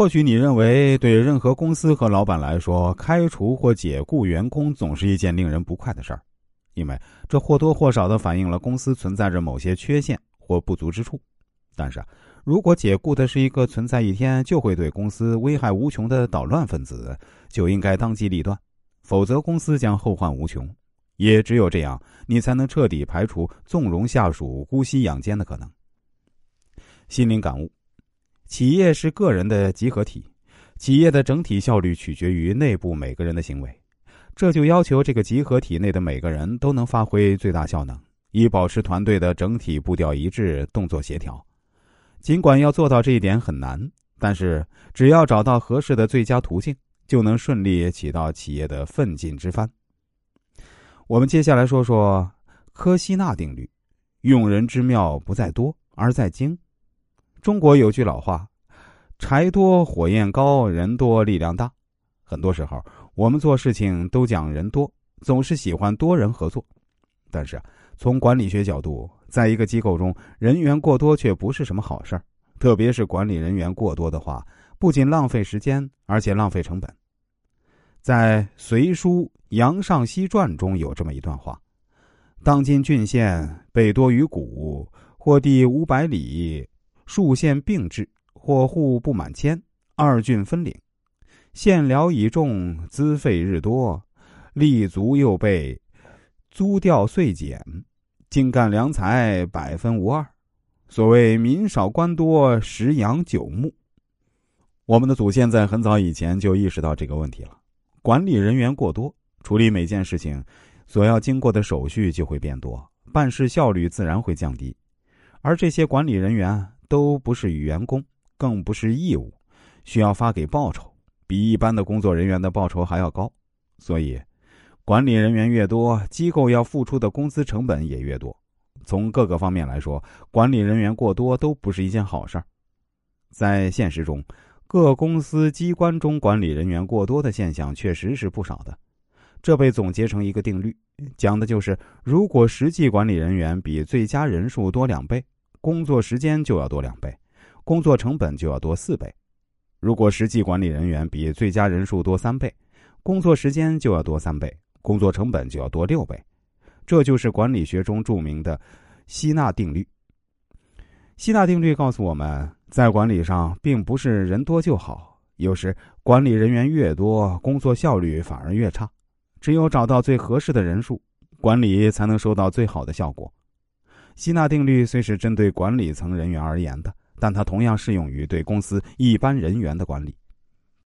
或许你认为，对任何公司和老板来说，开除或解雇员工总是一件令人不快的事儿，因为这或多或少的反映了公司存在着某些缺陷或不足之处。但是，如果解雇的是一个存在一天就会对公司危害无穷的捣乱分子，就应该当机立断，否则公司将后患无穷。也只有这样，你才能彻底排除纵容下属姑息养奸的可能。心灵感悟。企业是个人的集合体，企业的整体效率取决于内部每个人的行为，这就要求这个集合体内的每个人都能发挥最大效能，以保持团队的整体步调一致、动作协调。尽管要做到这一点很难，但是只要找到合适的最佳途径，就能顺利起到企业的奋进之帆。我们接下来说说科西纳定律：用人之妙不在多，而在精。中国有句老话：“柴多火焰高，人多力量大。”很多时候，我们做事情都讲人多，总是喜欢多人合作。但是，从管理学角度，在一个机构中，人员过多却不是什么好事儿。特别是管理人员过多的话，不仅浪费时间，而且浪费成本。在《隋书·杨尚西传》中有这么一段话：“当今郡县北多于谷，或地五百里。”数县并治，或户不满千，二郡分领，县僚已重，资费日多，立足又备，租调岁减，精干良才，百分无二。所谓民少官多，食养九牧。我们的祖先在很早以前就意识到这个问题了。管理人员过多，处理每件事情所要经过的手续就会变多，办事效率自然会降低，而这些管理人员。都不是员工，更不是义务，需要发给报酬，比一般的工作人员的报酬还要高。所以，管理人员越多，机构要付出的工资成本也越多。从各个方面来说，管理人员过多都不是一件好事儿。在现实中，各公司机关中管理人员过多的现象确实是不少的。这被总结成一个定律，讲的就是：如果实际管理人员比最佳人数多两倍。工作时间就要多两倍，工作成本就要多四倍。如果实际管理人员比最佳人数多三倍，工作时间就要多三倍，工作成本就要多六倍。这就是管理学中著名的希纳定律。希纳定律告诉我们在管理上，并不是人多就好，有时管理人员越多，工作效率反而越差。只有找到最合适的人数，管理才能收到最好的效果。吸纳定律虽是针对管理层人员而言的，但它同样适用于对公司一般人员的管理。